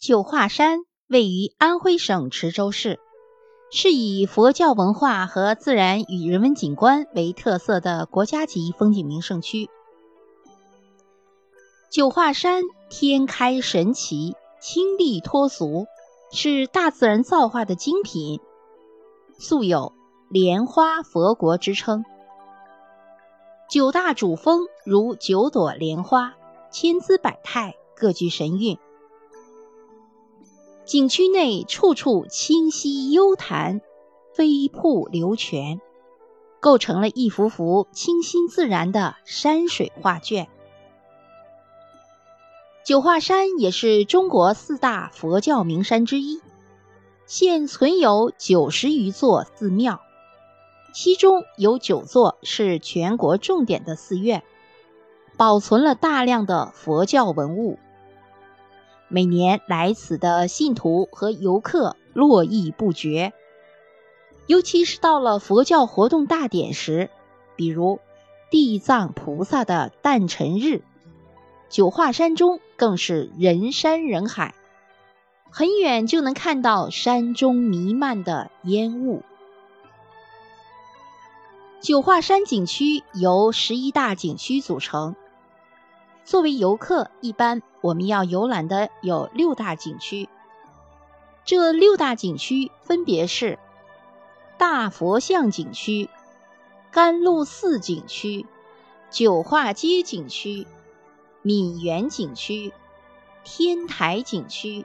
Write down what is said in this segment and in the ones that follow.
九华山位于安徽省池州市，是以佛教文化和自然与人文景观为特色的国家级风景名胜区。九华山天开神奇，清丽脱俗，是大自然造化的精品，素有“莲花佛国”之称。九大主峰如九朵莲花，千姿百态，各具神韵。景区内处处清溪幽潭，飞瀑流泉，构成了一幅幅清新自然的山水画卷。九华山也是中国四大佛教名山之一，现存有九十余座寺庙。其中有九座是全国重点的寺院，保存了大量的佛教文物。每年来此的信徒和游客络绎不绝，尤其是到了佛教活动大典时，比如地藏菩萨的诞辰日，九华山中更是人山人海，很远就能看到山中弥漫的烟雾。九华山景区由十一大景区组成。作为游客，一般我们要游览的有六大景区。这六大景区分别是：大佛像景区、甘露寺景区、九华街景区、闽园景区、天台景区、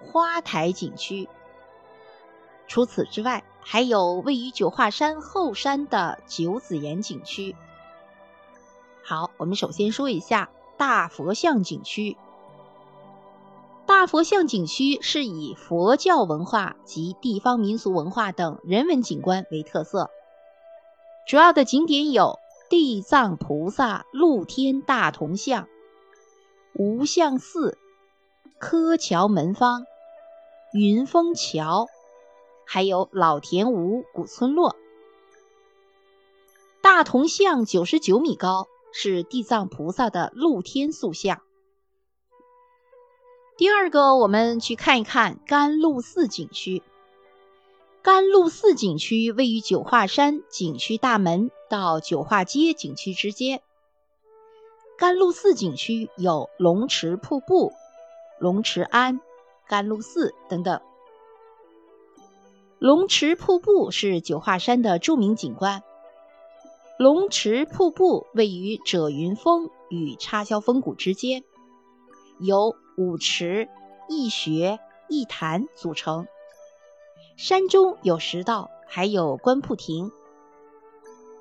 花台景区。除此之外，还有位于九华山后山的九子岩景区。好，我们首先说一下大佛像景区。大佛像景区是以佛教文化及地方民俗文化等人文景观为特色，主要的景点有地藏菩萨露天大铜像、无相寺、柯桥门坊、云峰桥。还有老田吴古村落，大铜像九十九米高，是地藏菩萨的露天塑像。第二个，我们去看一看甘露寺景区。甘露寺景区位于九华山景区大门到九华街景区之间。甘露寺景区有龙池瀑布、龙池庵、甘露寺等等。龙池瀑布是九华山的著名景观。龙池瀑布位于褶云峰与插销峰谷之间，由五池、一穴、一潭组成。山中有石道，还有观瀑亭。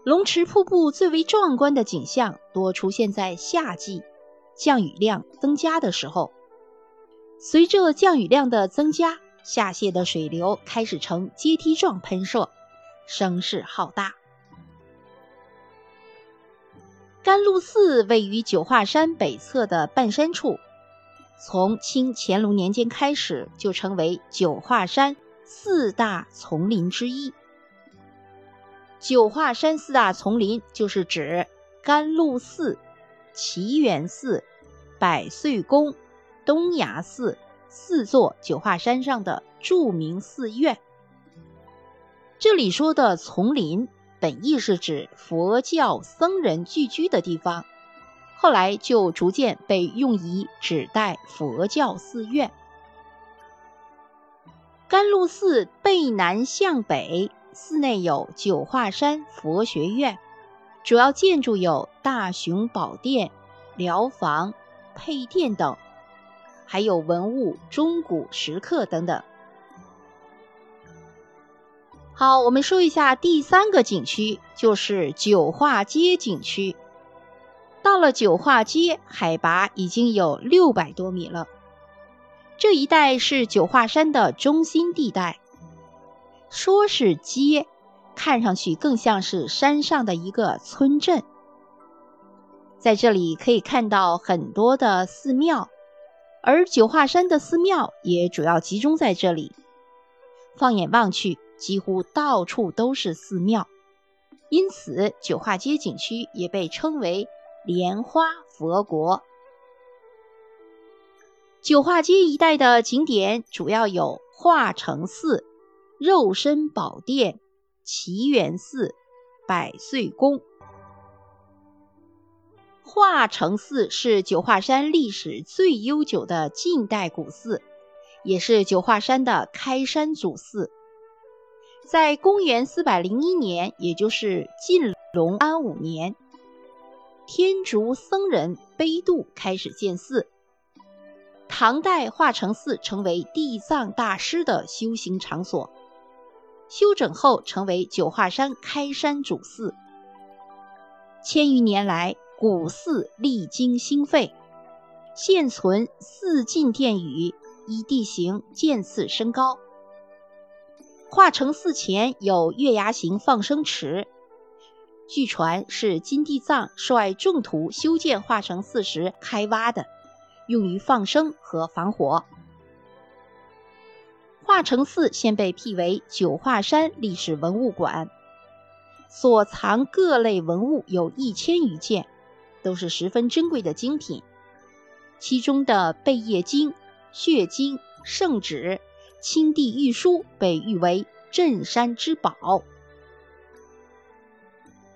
龙池瀑布最为壮观的景象多出现在夏季，降雨量增加的时候。随着降雨量的增加，下泄的水流开始呈阶梯状喷射，声势浩大。甘露寺位于九华山北侧的半山处，从清乾隆年间开始就成为九华山四大丛林之一。九华山四大丛林就是指甘露寺、祈源寺、百岁宫、东崖寺。四座九华山上的著名寺院。这里说的丛林，本意是指佛教僧人聚居的地方，后来就逐渐被用以指代佛教寺院。甘露寺背南向北，寺内有九华山佛学院，主要建筑有大雄宝殿、疗房、配殿等。还有文物、钟鼓、石刻等等。好，我们说一下第三个景区，就是九华街景区。到了九华街，海拔已经有六百多米了。这一带是九华山的中心地带。说是街，看上去更像是山上的一个村镇。在这里可以看到很多的寺庙。而九华山的寺庙也主要集中在这里，放眼望去，几乎到处都是寺庙，因此九华街景区也被称为“莲花佛国”。九化街一带的景点主要有化成寺、肉身宝殿、奇缘寺、百岁宫。化成寺是九华山历史最悠久的近代古寺，也是九华山的开山祖寺。在公元四百零一年，也就是晋隆安五年，天竺僧人悲度开始建寺。唐代化成寺成为地藏大师的修行场所，修整后成为九华山开山主寺。千余年来，古寺历经兴废，现存四进殿宇，依地形渐次升高。化成寺前有月牙形放生池，据传是金地藏率众徒修建化成寺时开挖的。用于放生和防火。化成寺现被辟为九华山历史文物馆，所藏各类文物有一千余件，都是十分珍贵的精品。其中的贝叶经、血经、圣旨、青帝玉书被誉为镇山之宝。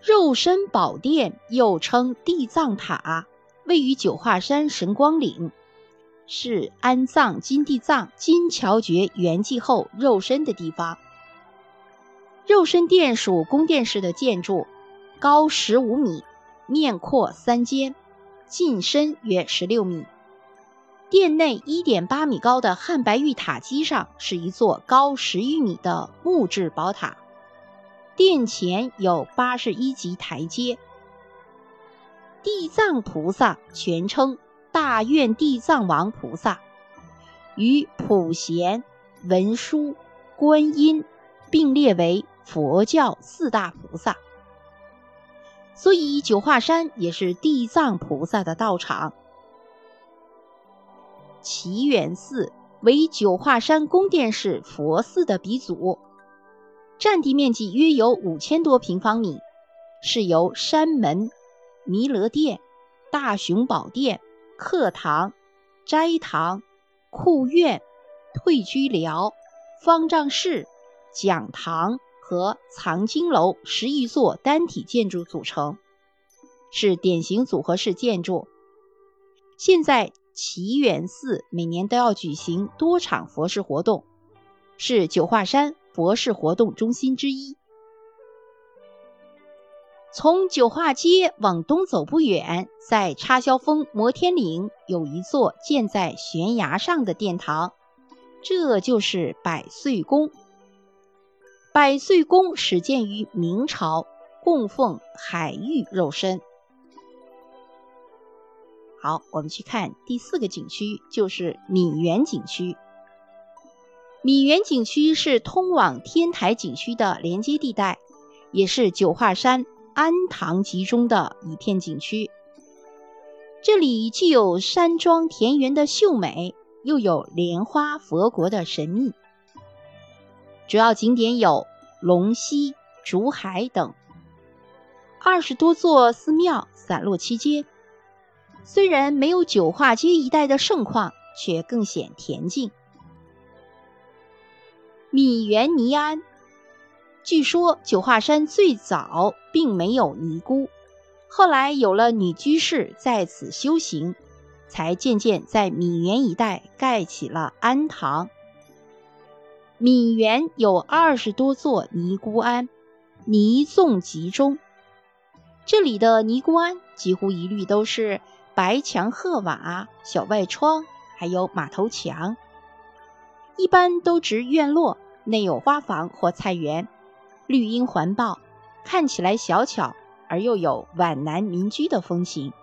肉身宝殿又称地藏塔。位于九华山神光岭，是安葬金地藏金乔觉圆寂后肉身的地方。肉身殿属宫殿式的建筑，高十五米，面阔三间，进深约十六米。殿内一点八米高的汉白玉塔基上是一座高十余米的木质宝塔，殿前有八十一级台阶。地藏菩萨全称大愿地藏王菩萨，与普贤、文殊、观音并列为佛教四大菩萨，所以九华山也是地藏菩萨的道场。祈缘寺为九华山宫殿式佛寺的鼻祖，占地面积约有五千多平方米，是由山门。弥勒殿、大雄宝殿、课堂、斋堂、库院、退居寮、方丈室、讲堂和藏经楼十余座单体建筑组成，是典型组合式建筑。现在祈缘寺每年都要举行多场佛事活动，是九华山佛事活动中心之一。从九华街往东走不远，在插销峰摩天岭有一座建在悬崖上的殿堂，这就是百岁宫。百岁宫始建于明朝，供奉海玉肉身。好，我们去看第四个景区，就是米园景区。米园景区是通往天台景区的连接地带，也是九华山。安塘集中的一片景区，这里既有山庄田园的秀美，又有莲花佛国的神秘。主要景点有龙溪、竹海等，二十多座寺庙散落其间。虽然没有九化街一带的盛况，却更显恬静。米园尼庵。据说九华山最早并没有尼姑，后来有了女居士在此修行，才渐渐在米园一带盖起了庵堂。米园有二十多座尼姑庵，尼众集中。这里的尼姑庵几乎一律都是白墙褐瓦、小外窗，还有马头墙，一般都植院落，内有花房或菜园。绿荫环抱，看起来小巧而又有皖南民居的风情。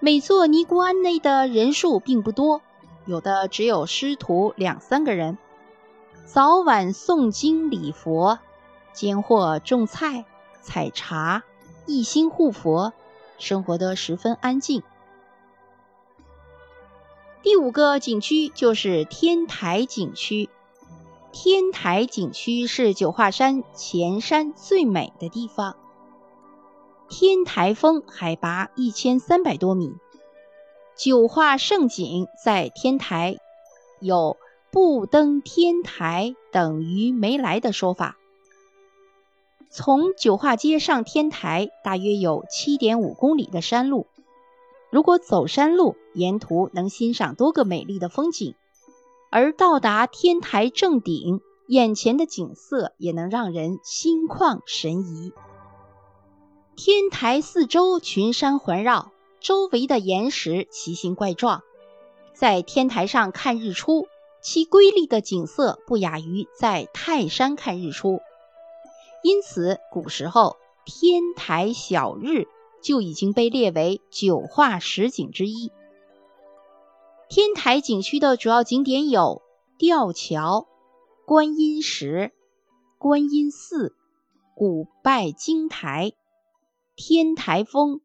每座尼姑庵内的人数并不多，有的只有师徒两三个人，早晚诵经礼佛，间或种菜、采茶，一心护佛，生活得十分安静。第五个景区就是天台景区。天台景区是九华山前山最美的地方。天台峰海拔一千三百多米，九华胜景在天台，有不登天台等于没来的说法。从九化街上天台大约有七点五公里的山路，如果走山路，沿途能欣赏多个美丽的风景，而到达天台正顶，眼前的景色也能让人心旷神怡。天台四周群山环绕，周围的岩石奇形怪状，在天台上看日出，其瑰丽的景色不亚于在泰山看日出。因此，古时候天台小日就已经被列为九化十景之一。天台景区的主要景点有吊桥、观音石、观音寺、古拜金台。天台峰、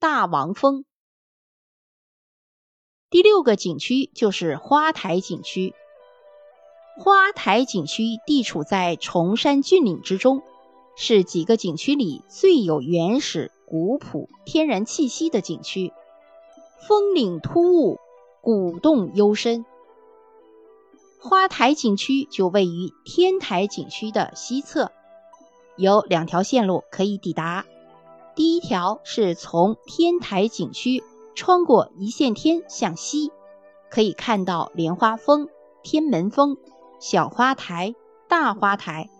大王峰，第六个景区就是花台景区。花台景区地处在崇山峻岭之中，是几个景区里最有原始、古朴、天然气息的景区。峰岭突兀，古洞幽深。花台景区就位于天台景区的西侧，有两条线路可以抵达。第一条是从天台景区穿过一线天向西，可以看到莲花峰、天门峰、小花台、大花台；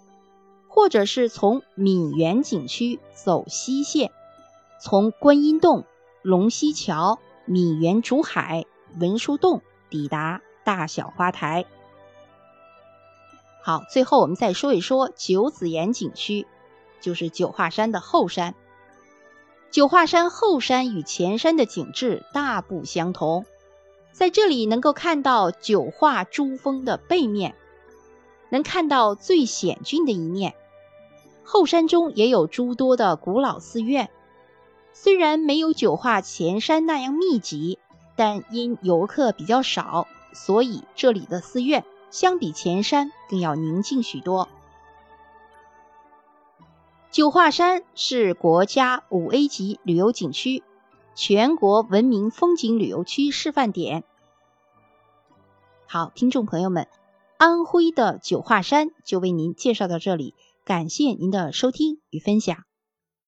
或者是从闽园景区走西线，从观音洞、龙溪桥、闽园竹海、文殊洞抵达大小花台。好，最后我们再说一说九子岩景区，就是九华山的后山。九华山后山与前山的景致大不相同，在这里能够看到九华珠峰的背面，能看到最险峻的一面。后山中也有诸多的古老寺院，虽然没有九华前山那样密集，但因游客比较少，所以这里的寺院相比前山更要宁静许多。九华山是国家五 A 级旅游景区，全国文明风景旅游区示范点。好，听众朋友们，安徽的九华山就为您介绍到这里，感谢您的收听与分享。